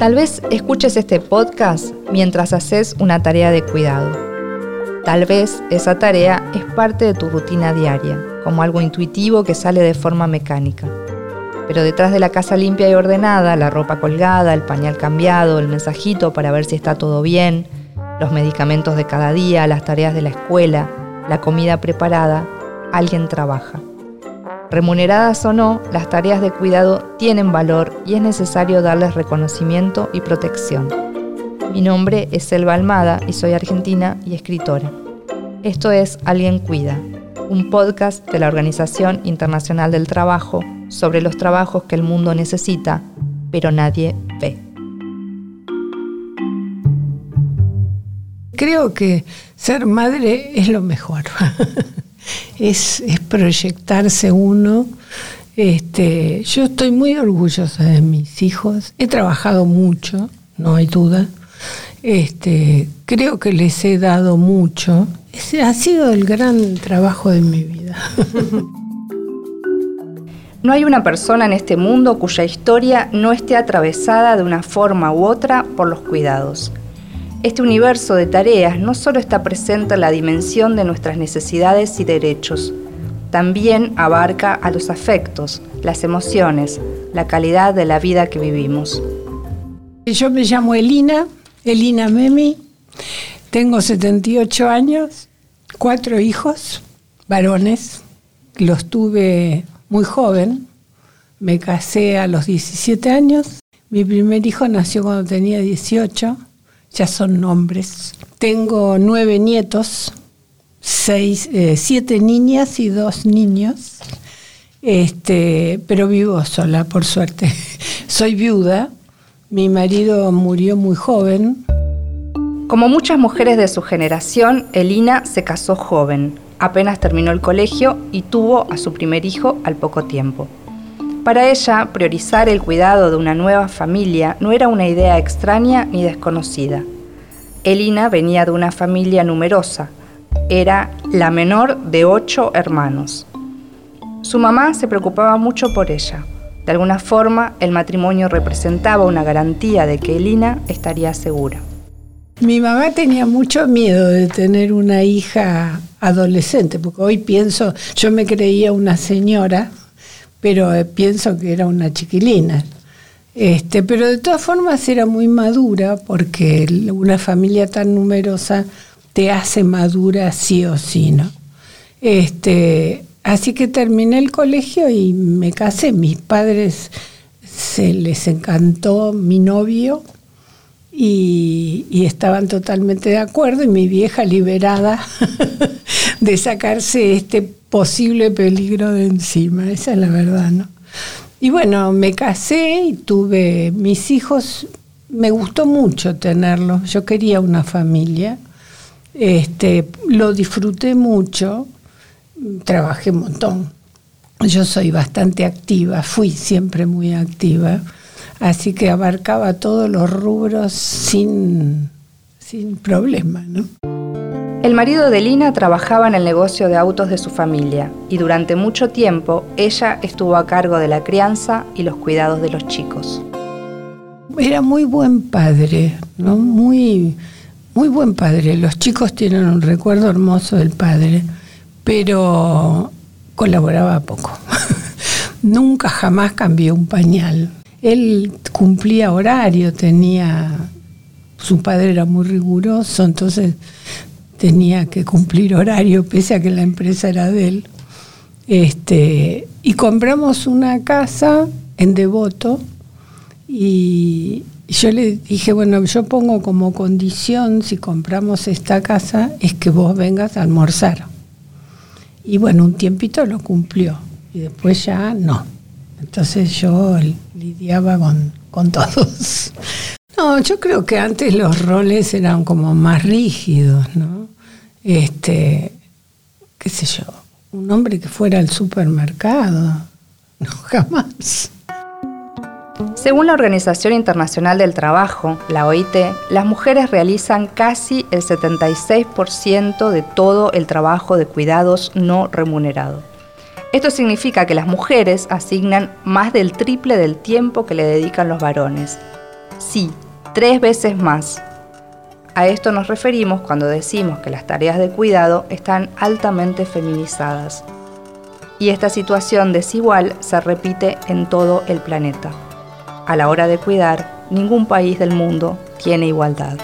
Tal vez escuches este podcast mientras haces una tarea de cuidado. Tal vez esa tarea es parte de tu rutina diaria, como algo intuitivo que sale de forma mecánica. Pero detrás de la casa limpia y ordenada, la ropa colgada, el pañal cambiado, el mensajito para ver si está todo bien, los medicamentos de cada día, las tareas de la escuela, la comida preparada, alguien trabaja. Remuneradas o no, las tareas de cuidado tienen valor y es necesario darles reconocimiento y protección. Mi nombre es Selva Almada y soy argentina y escritora. Esto es Alguien Cuida, un podcast de la Organización Internacional del Trabajo sobre los trabajos que el mundo necesita, pero nadie ve. Creo que ser madre es lo mejor. es, proyectarse uno. Este, yo estoy muy orgullosa de mis hijos. He trabajado mucho, no hay duda. Este, creo que les he dado mucho. Ese ha sido el gran trabajo de mi vida. No hay una persona en este mundo cuya historia no esté atravesada de una forma u otra por los cuidados. Este universo de tareas no solo está presente en la dimensión de nuestras necesidades y derechos, también abarca a los afectos, las emociones, la calidad de la vida que vivimos. Yo me llamo Elina, Elina Memi, tengo 78 años, cuatro hijos, varones, los tuve muy joven, me casé a los 17 años, mi primer hijo nació cuando tenía 18 ya son nombres. Tengo nueve nietos, seis, eh, siete niñas y dos niños, este, pero vivo sola, por suerte. Soy viuda, mi marido murió muy joven. Como muchas mujeres de su generación, Elina se casó joven, apenas terminó el colegio y tuvo a su primer hijo al poco tiempo. Para ella, priorizar el cuidado de una nueva familia no era una idea extraña ni desconocida. Elina venía de una familia numerosa. Era la menor de ocho hermanos. Su mamá se preocupaba mucho por ella. De alguna forma, el matrimonio representaba una garantía de que Elina estaría segura. Mi mamá tenía mucho miedo de tener una hija adolescente, porque hoy pienso, yo me creía una señora pero eh, pienso que era una chiquilina. Este, pero de todas formas era muy madura porque una familia tan numerosa te hace madura sí o sí, ¿no? Este, así que terminé el colegio y me casé. Mis padres se les encantó mi novio y, y estaban totalmente de acuerdo y mi vieja liberada de sacarse este posible peligro de encima, esa es la verdad, ¿no? Y bueno, me casé y tuve mis hijos, me gustó mucho tenerlos, yo quería una familia, este, lo disfruté mucho, trabajé un montón. Yo soy bastante activa, fui siempre muy activa, así que abarcaba todos los rubros sin, sin problema, ¿no? El marido de Lina trabajaba en el negocio de autos de su familia y durante mucho tiempo ella estuvo a cargo de la crianza y los cuidados de los chicos. Era muy buen padre, ¿no? Muy, muy buen padre. Los chicos tienen un recuerdo hermoso del padre, pero colaboraba poco. Nunca jamás cambió un pañal. Él cumplía horario, tenía su padre era muy riguroso, entonces tenía que cumplir horario, pese a que la empresa era de él. Este, y compramos una casa en Devoto y yo le dije, bueno, yo pongo como condición, si compramos esta casa, es que vos vengas a almorzar. Y bueno, un tiempito lo cumplió y después ya no. Entonces yo lidiaba con, con todos. No, yo creo que antes los roles eran como más rígidos, ¿no? este, qué sé yo, un hombre que fuera al supermercado. No, jamás. Según la Organización Internacional del Trabajo, la OIT, las mujeres realizan casi el 76% de todo el trabajo de cuidados no remunerado. Esto significa que las mujeres asignan más del triple del tiempo que le dedican los varones. Sí, tres veces más. A esto nos referimos cuando decimos que las tareas de cuidado están altamente feminizadas. Y esta situación desigual se repite en todo el planeta. A la hora de cuidar, ningún país del mundo tiene igualdad.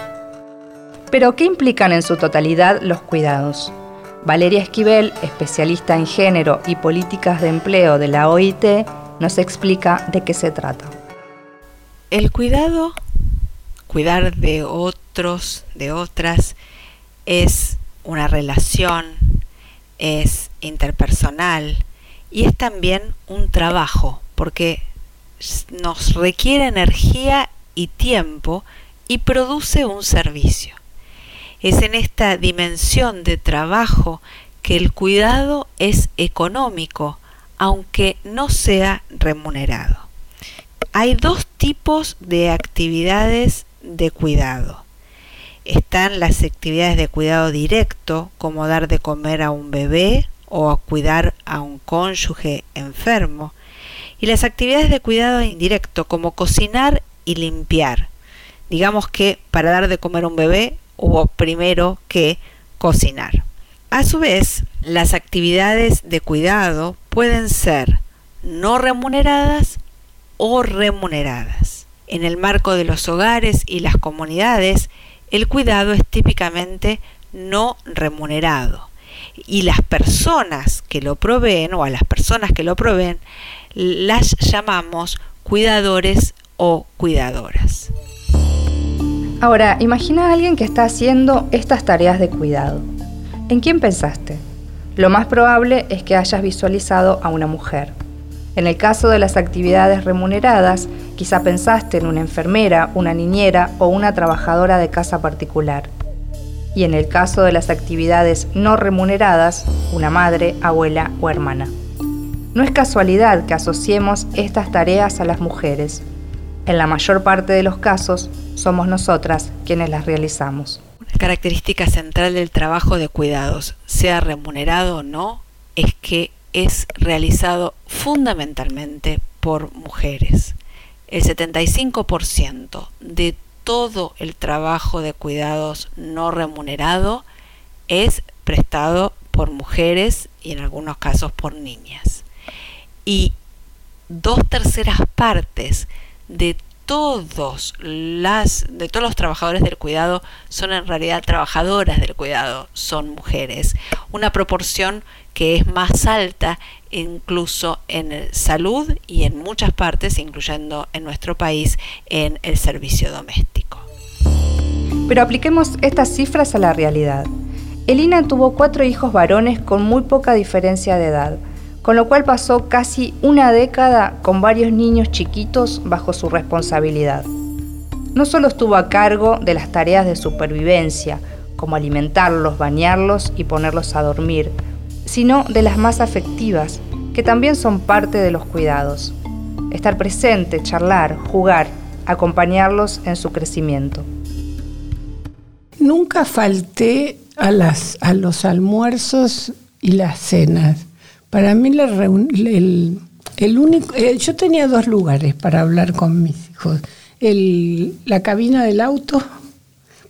Pero, ¿qué implican en su totalidad los cuidados? Valeria Esquivel, especialista en género y políticas de empleo de la OIT, nos explica de qué se trata. El cuidado, cuidar de otros, de otras, es una relación, es interpersonal y es también un trabajo, porque nos requiere energía y tiempo y produce un servicio. Es en esta dimensión de trabajo que el cuidado es económico, aunque no sea remunerado. Hay dos tipos de actividades de cuidado. Están las actividades de cuidado directo, como dar de comer a un bebé o cuidar a un cónyuge enfermo, y las actividades de cuidado indirecto, como cocinar y limpiar. Digamos que para dar de comer a un bebé hubo primero que cocinar. A su vez, las actividades de cuidado pueden ser no remuneradas o remuneradas. En el marco de los hogares y las comunidades, el cuidado es típicamente no remunerado y las personas que lo proveen o a las personas que lo proveen las llamamos cuidadores o cuidadoras. Ahora, imagina a alguien que está haciendo estas tareas de cuidado. ¿En quién pensaste? Lo más probable es que hayas visualizado a una mujer. En el caso de las actividades remuneradas, quizá pensaste en una enfermera, una niñera o una trabajadora de casa particular. Y en el caso de las actividades no remuneradas, una madre, abuela o hermana. No es casualidad que asociemos estas tareas a las mujeres. En la mayor parte de los casos, somos nosotras quienes las realizamos. Una característica central del trabajo de cuidados, sea remunerado o no, es que es realizado fundamentalmente por mujeres. El 75% de todo el trabajo de cuidados no remunerado es prestado por mujeres y en algunos casos por niñas. Y dos terceras partes de todos de todos los trabajadores del cuidado son en realidad trabajadoras del cuidado, son mujeres, una proporción que es más alta incluso en salud y en muchas partes, incluyendo en nuestro país, en el servicio doméstico. Pero apliquemos estas cifras a la realidad. Elina tuvo cuatro hijos varones con muy poca diferencia de edad con lo cual pasó casi una década con varios niños chiquitos bajo su responsabilidad. No solo estuvo a cargo de las tareas de supervivencia, como alimentarlos, bañarlos y ponerlos a dormir, sino de las más afectivas, que también son parte de los cuidados. Estar presente, charlar, jugar, acompañarlos en su crecimiento. Nunca falté a, las, a los almuerzos y las cenas. Para mí la el, el único, eh, yo tenía dos lugares para hablar con mis hijos. El, la cabina del auto,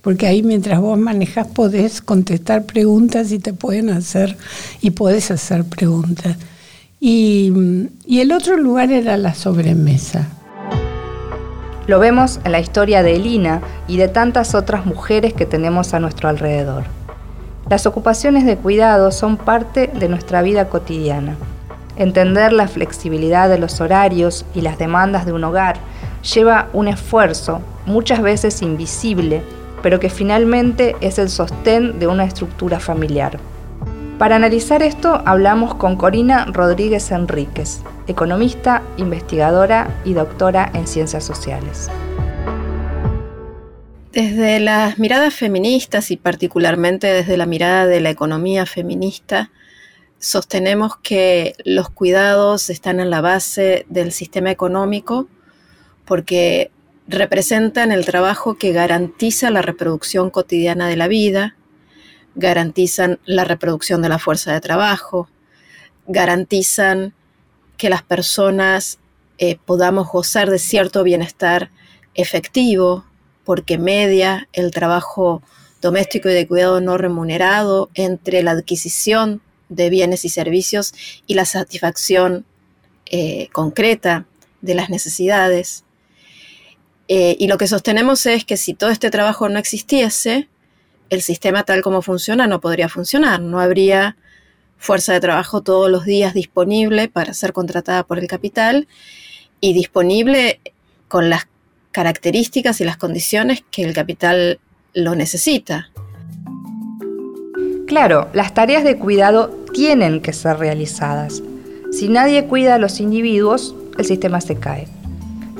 porque ahí mientras vos manejas podés contestar preguntas y te pueden hacer, y podés hacer preguntas. Y, y el otro lugar era la sobremesa. Lo vemos en la historia de Elina y de tantas otras mujeres que tenemos a nuestro alrededor. Las ocupaciones de cuidado son parte de nuestra vida cotidiana. Entender la flexibilidad de los horarios y las demandas de un hogar lleva un esfuerzo, muchas veces invisible, pero que finalmente es el sostén de una estructura familiar. Para analizar esto hablamos con Corina Rodríguez Enríquez, economista, investigadora y doctora en ciencias sociales. Desde las miradas feministas y particularmente desde la mirada de la economía feminista, sostenemos que los cuidados están en la base del sistema económico porque representan el trabajo que garantiza la reproducción cotidiana de la vida, garantizan la reproducción de la fuerza de trabajo, garantizan que las personas eh, podamos gozar de cierto bienestar efectivo porque media el trabajo doméstico y de cuidado no remunerado entre la adquisición de bienes y servicios y la satisfacción eh, concreta de las necesidades. Eh, y lo que sostenemos es que si todo este trabajo no existiese, el sistema tal como funciona no podría funcionar. No habría fuerza de trabajo todos los días disponible para ser contratada por el capital y disponible con las características y las condiciones que el capital lo necesita. Claro, las tareas de cuidado tienen que ser realizadas. Si nadie cuida a los individuos, el sistema se cae.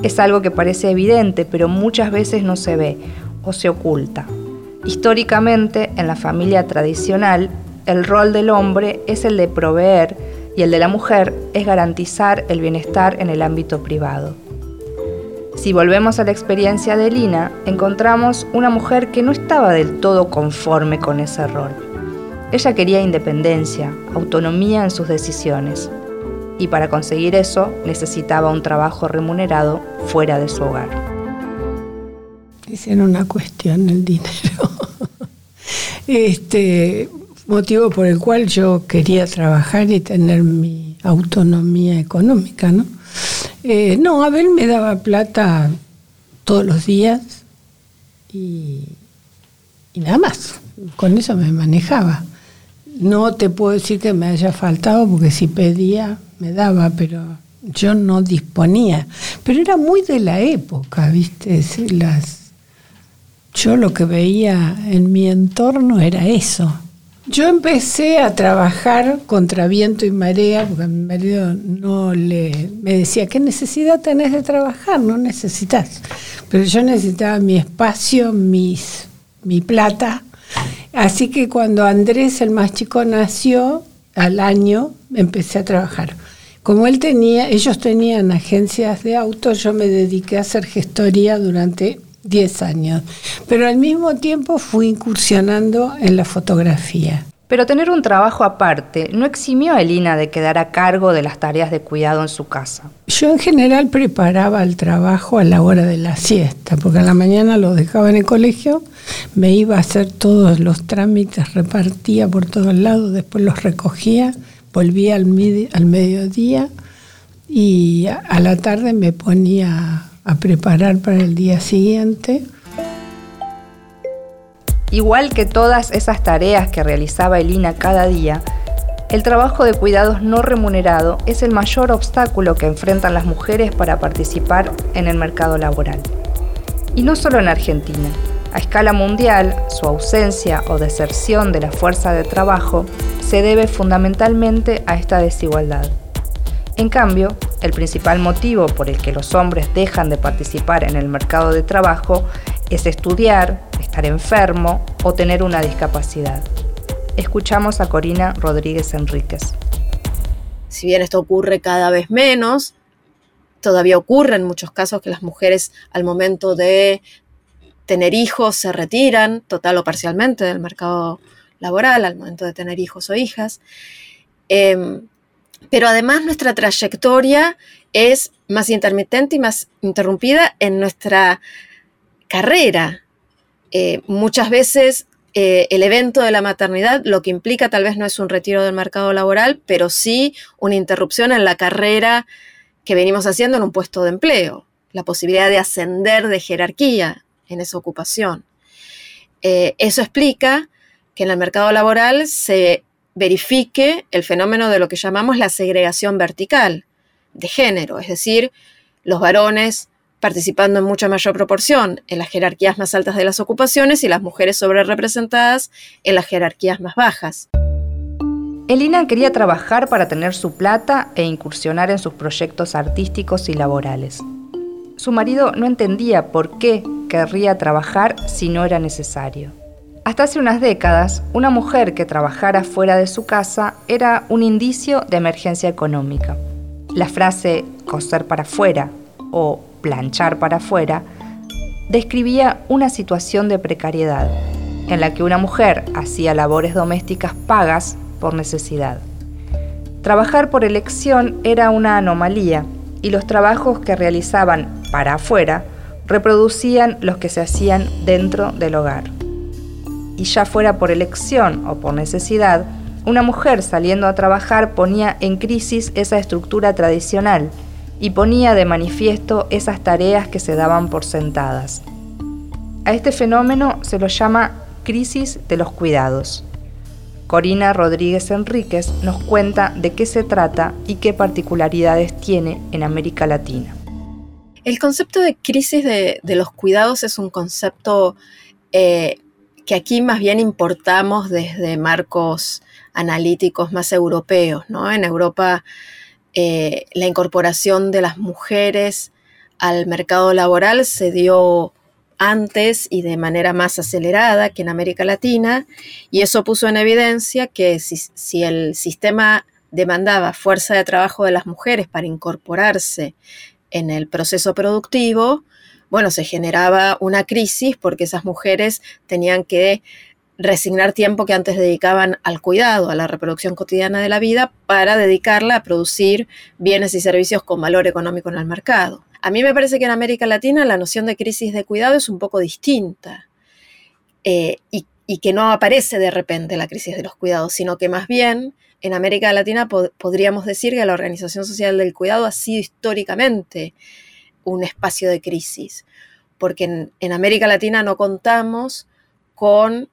Es algo que parece evidente, pero muchas veces no se ve o se oculta. Históricamente, en la familia tradicional, el rol del hombre es el de proveer y el de la mujer es garantizar el bienestar en el ámbito privado. Si volvemos a la experiencia de Lina, encontramos una mujer que no estaba del todo conforme con ese rol. Ella quería independencia, autonomía en sus decisiones, y para conseguir eso necesitaba un trabajo remunerado fuera de su hogar. Era una cuestión, el dinero. este motivo por el cual yo quería trabajar y tener mi autonomía económica, ¿no? Eh, no, Abel me daba plata todos los días y, nada más. Con eso me manejaba. No te puedo decir que me haya faltado porque si pedía me daba, pero yo no disponía. Pero era muy de la época, ¿viste? Las, yo lo que veía en mi entorno era eso. Yo empecé a trabajar contra viento y marea, porque a mi marido no le me decía, ¿qué necesidad tenés de trabajar? No necesitas. Pero yo necesitaba mi espacio, mis, mi plata. Así que cuando Andrés, el más chico, nació, al año empecé a trabajar. Como él tenía, ellos tenían agencias de autos, yo me dediqué a hacer gestoría durante 10 años. Pero al mismo tiempo fui incursionando en la fotografía. Pero tener un trabajo aparte no eximió a Elina de quedar a cargo de las tareas de cuidado en su casa. Yo en general preparaba el trabajo a la hora de la siesta, porque a la mañana lo dejaba en el colegio, me iba a hacer todos los trámites, repartía por todos lados, después los recogía, volvía al, al mediodía y a la tarde me ponía a preparar para el día siguiente. Igual que todas esas tareas que realizaba Elina cada día, el trabajo de cuidados no remunerado es el mayor obstáculo que enfrentan las mujeres para participar en el mercado laboral. Y no solo en Argentina. A escala mundial, su ausencia o deserción de la fuerza de trabajo se debe fundamentalmente a esta desigualdad. En cambio, el principal motivo por el que los hombres dejan de participar en el mercado de trabajo es estudiar, estar enfermo o tener una discapacidad. Escuchamos a Corina Rodríguez Enríquez. Si bien esto ocurre cada vez menos, todavía ocurre en muchos casos que las mujeres al momento de tener hijos se retiran total o parcialmente del mercado laboral, al momento de tener hijos o hijas. Em, pero además nuestra trayectoria es más intermitente y más interrumpida en nuestra carrera. Eh, muchas veces eh, el evento de la maternidad lo que implica tal vez no es un retiro del mercado laboral, pero sí una interrupción en la carrera que venimos haciendo en un puesto de empleo, la posibilidad de ascender de jerarquía en esa ocupación. Eh, eso explica que en el mercado laboral se verifique el fenómeno de lo que llamamos la segregación vertical de género, es decir, los varones participando en mucha mayor proporción en las jerarquías más altas de las ocupaciones y las mujeres sobre representadas en las jerarquías más bajas. Elina quería trabajar para tener su plata e incursionar en sus proyectos artísticos y laborales. Su marido no entendía por qué querría trabajar si no era necesario. Hasta hace unas décadas, una mujer que trabajara fuera de su casa era un indicio de emergencia económica. La frase coser para afuera o planchar para afuera describía una situación de precariedad en la que una mujer hacía labores domésticas pagas por necesidad. Trabajar por elección era una anomalía y los trabajos que realizaban para afuera reproducían los que se hacían dentro del hogar. Y ya fuera por elección o por necesidad, una mujer saliendo a trabajar ponía en crisis esa estructura tradicional y ponía de manifiesto esas tareas que se daban por sentadas. A este fenómeno se lo llama crisis de los cuidados. Corina Rodríguez Enríquez nos cuenta de qué se trata y qué particularidades tiene en América Latina. El concepto de crisis de, los cuidados es un concepto eh, que aquí más bien importamos desde marcos analíticos más europeos. ¿no? En Europa eh, la incorporación de las mujeres al mercado laboral se dio antes y de manera más acelerada que en América Latina, y eso puso en evidencia que si, el sistema demandaba fuerza de trabajo de las mujeres para incorporarse en el proceso productivo, bueno, se generaba una crisis porque esas mujeres tenían que resignar tiempo que antes dedicaban al cuidado, a la reproducción cotidiana de la vida, para dedicarla a producir bienes y servicios con valor económico en el mercado. A mí me parece que en América Latina la noción de crisis de cuidado es un poco distinta eh, y, que no aparece de repente la crisis de los cuidados, sino que más bien en América Latina podríamos decir que la Organización Social del Cuidado ha sido históricamente un espacio de crisis, porque en América Latina no contamos con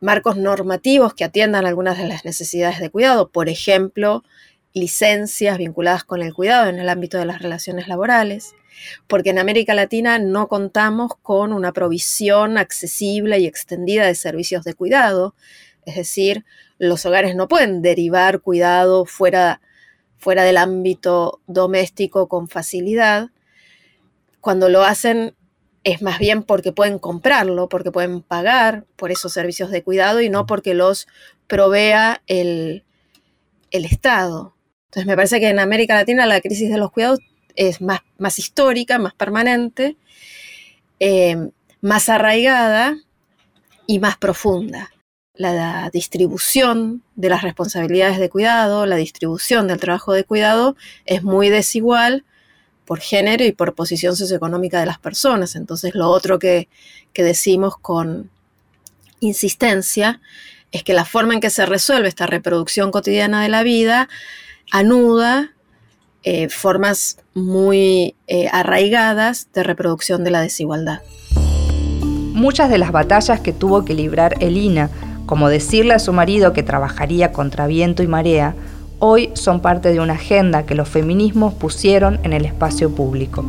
marcos normativos que atiendan algunas de las necesidades de cuidado, por ejemplo, licencias vinculadas con el cuidado en el ámbito de las relaciones laborales, porque en América Latina no contamos con una provisión accesible y extendida de servicios de cuidado, es decir, los hogares no pueden derivar cuidado fuera, del ámbito doméstico con facilidad. Cuando lo hacen es más bien porque pueden comprarlo, porque pueden pagar por esos servicios de cuidado y no porque los provea el, Estado. Entonces me parece que en América Latina la crisis de los cuidados es más, más histórica, más permanente, eh, más arraigada y más profunda. La distribución de las responsabilidades de cuidado, la distribución del trabajo de cuidado es muy desigual por género y por posición socioeconómica de las personas. Entonces lo otro que, decimos con insistencia es que la forma en que se resuelve esta reproducción cotidiana de la vida anuda eh, formas muy eh, arraigadas de reproducción de la desigualdad. Muchas de las batallas que tuvo que librar Elina, como decirle a su marido que trabajaría contra viento y marea, hoy son parte de una agenda que los feminismos pusieron en el espacio público.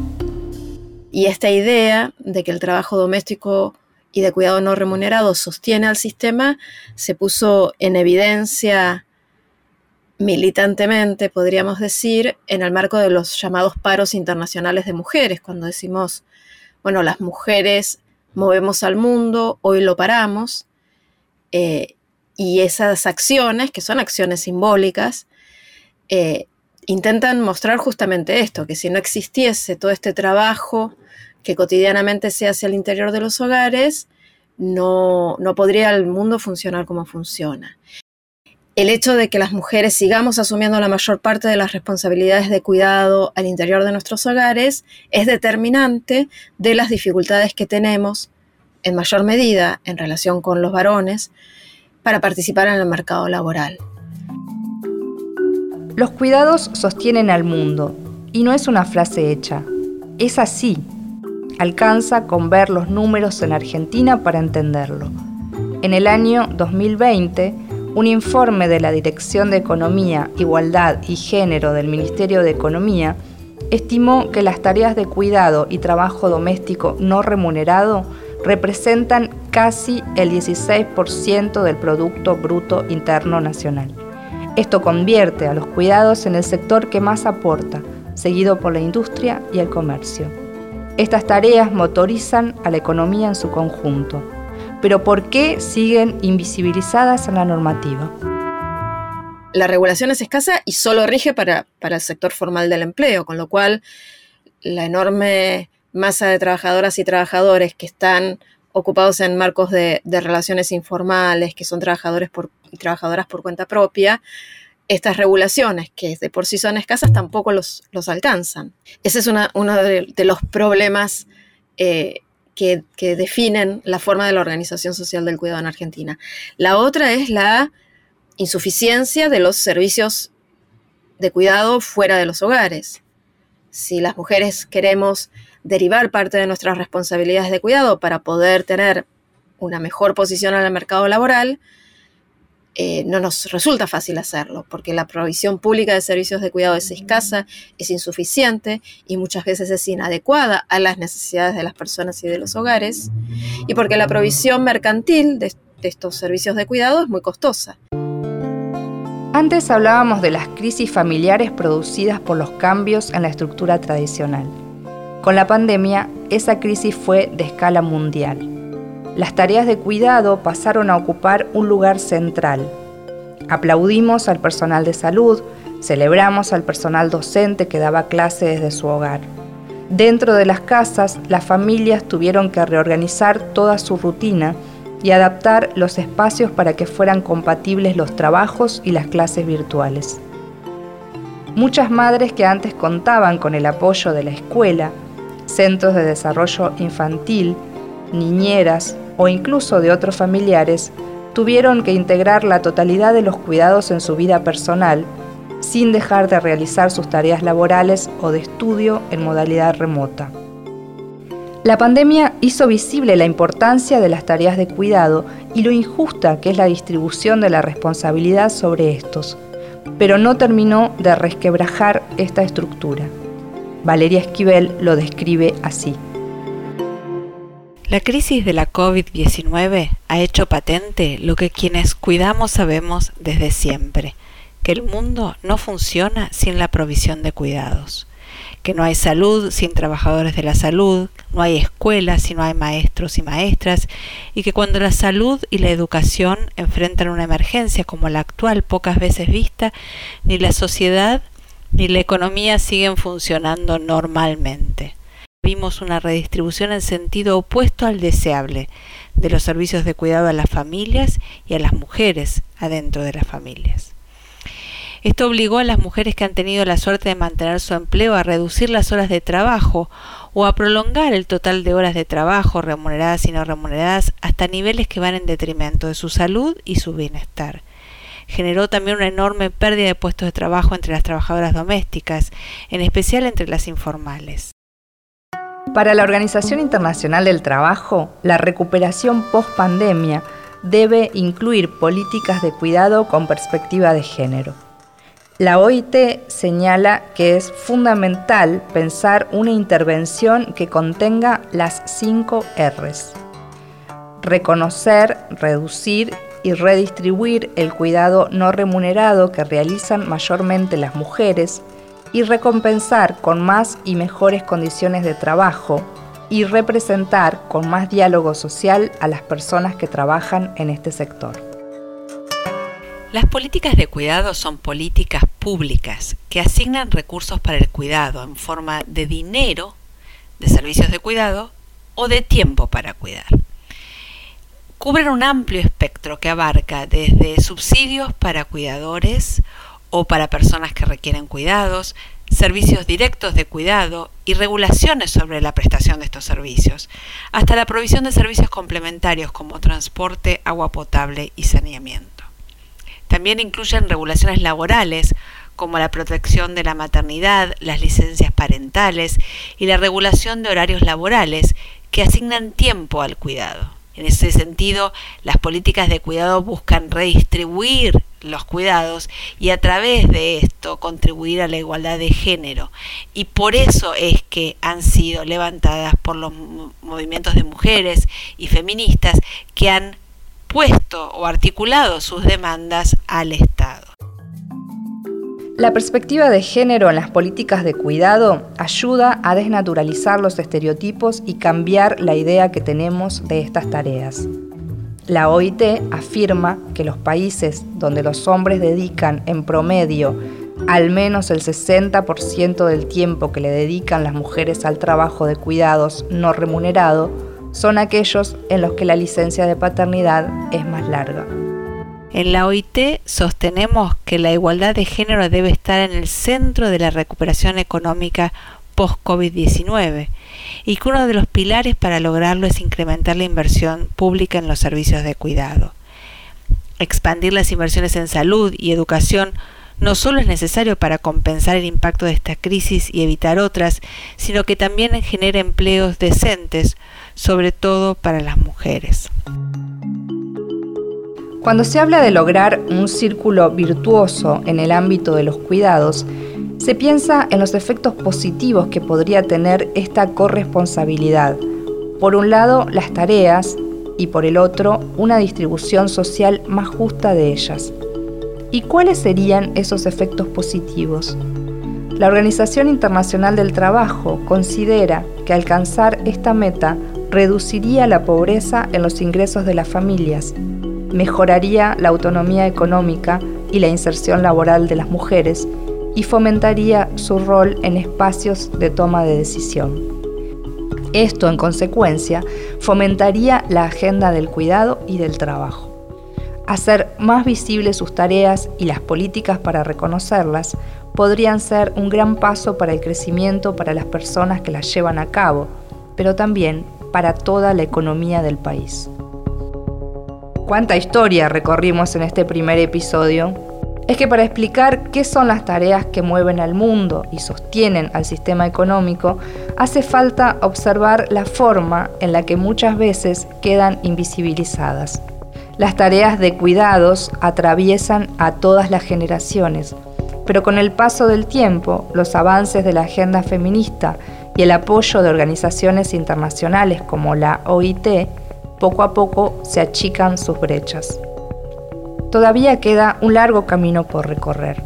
Y esta idea de que el trabajo doméstico y de cuidado no remunerado sostiene al sistema se puso en evidencia militantemente, podríamos decir, en el marco de los llamados paros internacionales de mujeres, cuando decimos, bueno, las mujeres movemos al mundo, hoy lo paramos, eh, y esas acciones, que son acciones simbólicas, eh, intentan mostrar justamente esto, que si no existiese todo este trabajo que cotidianamente se hace al interior de los hogares, no, no podría el mundo funcionar como funciona el hecho de que las mujeres sigamos asumiendo la mayor parte de las responsabilidades de cuidado al interior de nuestros hogares es determinante de las dificultades que tenemos en mayor medida en relación con los varones para participar en el mercado laboral. Los cuidados sostienen al mundo y no es una frase hecha, es así. Alcanza con ver los números en Argentina para entenderlo. En el año 2020, un informe de la Dirección de Economía, Igualdad y Género del Ministerio de Economía estimó que las tareas de cuidado y trabajo doméstico no remunerado representan casi el 16% del Producto Bruto Interno Nacional. Esto convierte a los cuidados en el sector que más aporta, seguido por la industria y el comercio. Estas tareas motorizan a la economía en su conjunto, pero ¿por qué siguen invisibilizadas en la normativa? La regulación es escasa y solo rige para, el sector formal del empleo, con lo cual la enorme masa de trabajadoras y trabajadores que están ocupados en marcos de, relaciones informales, que son trabajadores y trabajadoras por cuenta propia, estas regulaciones, que de por sí son escasas, tampoco los, alcanzan. Ese es uno de, los problemas eh, que, que, definen la forma de la organización social del cuidado en Argentina. La otra es la insuficiencia de los servicios de cuidado fuera de los hogares. Si las mujeres queremos derivar parte de nuestras responsabilidades de cuidado para poder tener una mejor posición en el mercado laboral, eh, no nos resulta fácil hacerlo, porque la provisión pública de servicios de cuidado es escasa, es insuficiente y muchas veces es inadecuada a las necesidades de las personas y de los hogares, y porque la provisión mercantil de, de estos servicios de cuidado es muy costosa. Antes hablábamos de las crisis familiares producidas por los cambios en la estructura tradicional. Con la pandemia, esa crisis fue de escala mundial las tareas de cuidado pasaron a ocupar un lugar central. Aplaudimos al personal de salud, celebramos al personal docente que daba clase desde su hogar. Dentro de las casas, las familias tuvieron que reorganizar toda su rutina y adaptar los espacios para que fueran compatibles los trabajos y las clases virtuales. Muchas madres que antes contaban con el apoyo de la escuela, centros de desarrollo infantil, niñeras, o incluso de otros familiares, tuvieron que integrar la totalidad de los cuidados en su vida personal, sin dejar de realizar sus tareas laborales o de estudio en modalidad remota. La pandemia hizo visible la importancia de las tareas de cuidado y lo injusta que es la distribución de la responsabilidad sobre estos, pero no terminó de resquebrajar esta estructura. Valeria Esquivel lo describe así. La crisis de la COVID-19 ha hecho patente lo que quienes cuidamos sabemos desde siempre, que el mundo no funciona sin la provisión de cuidados, que no hay salud sin trabajadores de la salud, no hay escuelas si no hay maestros y maestras, y que cuando la salud y la educación enfrentan una emergencia como la actual pocas veces vista, ni la sociedad ni la economía siguen funcionando normalmente vimos una redistribución en sentido opuesto al deseable de los servicios de cuidado a las familias y a las mujeres adentro de las familias. Esto obligó a las mujeres que han tenido la suerte de mantener su empleo a reducir las horas de trabajo o a prolongar el total de horas de trabajo remuneradas y no remuneradas hasta niveles que van en detrimento de su salud y su bienestar. Generó también una enorme pérdida de puestos de trabajo entre las trabajadoras domésticas, en especial entre las informales. Para la Organización Internacional del Trabajo, la recuperación post-pandemia debe incluir políticas de cuidado con perspectiva de género. La OIT señala que es fundamental pensar una intervención que contenga las cinco Rs. Reconocer, reducir y redistribuir el cuidado no remunerado que realizan mayormente las mujeres, y recompensar con más y mejores condiciones de trabajo y representar con más diálogo social a las personas que trabajan en este sector. Las políticas de cuidado son políticas públicas que asignan recursos para el cuidado en forma de dinero, de servicios de cuidado o de tiempo para cuidar. Cubren un amplio espectro que abarca desde subsidios para cuidadores o para personas que requieren cuidados, servicios directos de cuidado y regulaciones sobre la prestación de estos servicios, hasta la provisión de servicios complementarios como transporte, agua potable y saneamiento. También incluyen regulaciones laborales como la protección de la maternidad, las licencias parentales y la regulación de horarios laborales que asignan tiempo al cuidado. En ese sentido, las políticas de cuidado buscan redistribuir los cuidados y a través de esto contribuir a la igualdad de género. Y por eso es que han sido levantadas por los movimientos de mujeres y feministas que han puesto o articulado sus demandas al Estado. La perspectiva de género en las políticas de cuidado ayuda a desnaturalizar los estereotipos y cambiar la idea que tenemos de estas tareas. La OIT afirma que los países donde los hombres dedican en promedio al menos el 60% del tiempo que le dedican las mujeres al trabajo de cuidados no remunerado son aquellos en los que la licencia de paternidad es más larga. En la OIT sostenemos que la igualdad de género debe estar en el centro de la recuperación económica post-COVID-19 y que uno de los pilares para lograrlo es incrementar la inversión pública en los servicios de cuidado. Expandir las inversiones en salud y educación no solo es necesario para compensar el impacto de esta crisis y evitar otras, sino que también genera empleos decentes, sobre todo para las mujeres. Cuando se habla de lograr un círculo virtuoso en el ámbito de los cuidados, se piensa en los efectos positivos que podría tener esta corresponsabilidad. Por un lado, las tareas y por el otro, una distribución social más justa de ellas. ¿Y cuáles serían esos efectos positivos? La Organización Internacional del Trabajo considera que alcanzar esta meta reduciría la pobreza en los ingresos de las familias, mejoraría la autonomía económica y la inserción laboral de las mujeres y fomentaría su rol en espacios de toma de decisión. Esto, en consecuencia, fomentaría la agenda del cuidado y del trabajo. Hacer más visibles sus tareas y las políticas para reconocerlas podrían ser un gran paso para el crecimiento para las personas que las llevan a cabo, pero también para toda la economía del país. ¿Cuánta historia recorrimos en este primer episodio? Es que para explicar qué son las tareas que mueven al mundo y sostienen al sistema económico, hace falta observar la forma en la que muchas veces quedan invisibilizadas. Las tareas de cuidados atraviesan a todas las generaciones, pero con el paso del tiempo, los avances de la agenda feminista y el apoyo de organizaciones internacionales como la OIT, poco a poco se achican sus brechas. Todavía queda un largo camino por recorrer.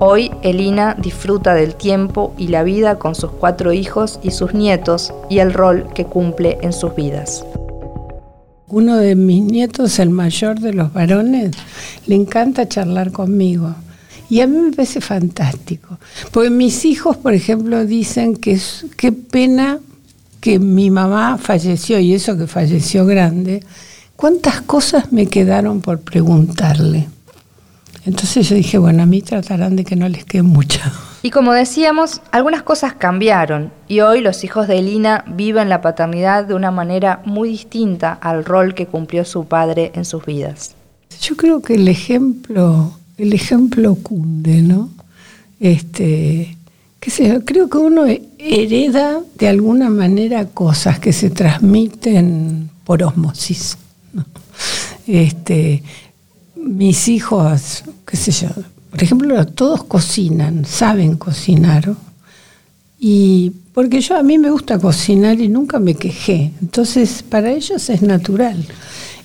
Hoy Elina disfruta del tiempo y la vida con sus cuatro hijos y sus nietos y el rol que cumple en sus vidas. Uno de mis nietos, el mayor de los varones, le encanta charlar conmigo. Y a mí me parece fantástico. Porque mis hijos, por ejemplo, dicen que es, qué pena que mi mamá falleció, y eso que falleció grande, ¿cuántas cosas me quedaron por preguntarle? Entonces yo dije, bueno, a mí tratarán de que no les quede mucho. Y como decíamos, algunas cosas cambiaron y hoy los hijos de Elina viven la paternidad de una manera muy distinta al rol que cumplió su padre en sus vidas. Yo creo que el ejemplo, el ejemplo cunde, ¿no? Este, creo que uno hereda de alguna manera cosas que se transmiten por osmosis. Este, mis hijos, qué sé yo, por ejemplo, todos cocinan, saben cocinar. Y porque yo a mí me gusta cocinar y nunca me quejé. Entonces, para ellos es natural.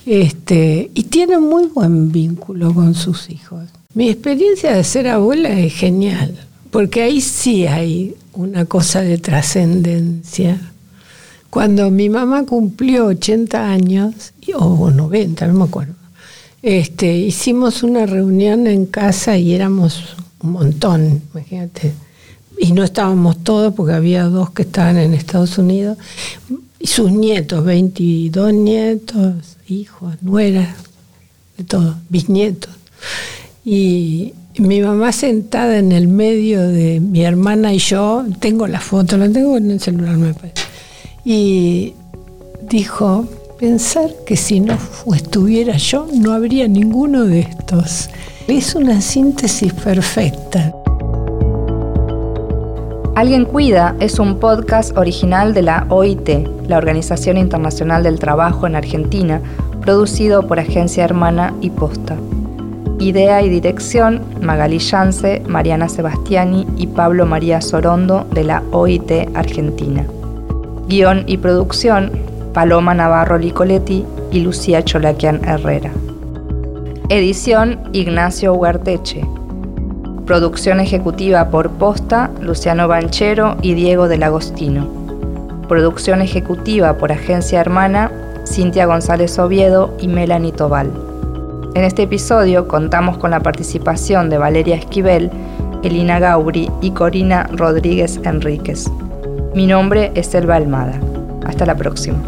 Este, y tienen muy buen vínculo con sus hijos. Mi experiencia de ser abuela es genial, porque ahí sí hay una cosa de trascendencia. Cuando mi mamá cumplió 80 años, o 90, no me acuerdo, este, hicimos una reunión en casa y éramos un montón, imagínate. Y no estábamos todos porque había dos que estaban en Estados Unidos. Y sus nietos, 22 nietos, hijos, nueras, de todo, bisnietos. Y mi mamá sentada en el medio de mi hermana y yo, tengo la foto, la tengo en el celular, me parece. Y dijo, pensar que si no estuviera yo, no habría ninguno de estos. Es una síntesis perfecta. Alguien Cuida es un podcast original de la OIT, la Organización Internacional del Trabajo en Argentina, producido por Agencia Hermana y Posta. Idea y dirección, Magali Yance, Mariana Sebastiani y Pablo María Sorondo de la OIT Argentina. Guión y producción, Paloma Navarro Licoletti y Lucía Cholaquian Herrera. Edición Ignacio Huarteche. Producción ejecutiva por Posta, Luciano Banchero y Diego del Agostino. Producción ejecutiva por Agencia Hermana, Cintia González Oviedo y Melanie Tobal. En este episodio contamos con la participación de Valeria Esquivel, Elina Gauri y Corina Rodríguez Enríquez. Mi nombre es Elba Almada. Hasta la próxima.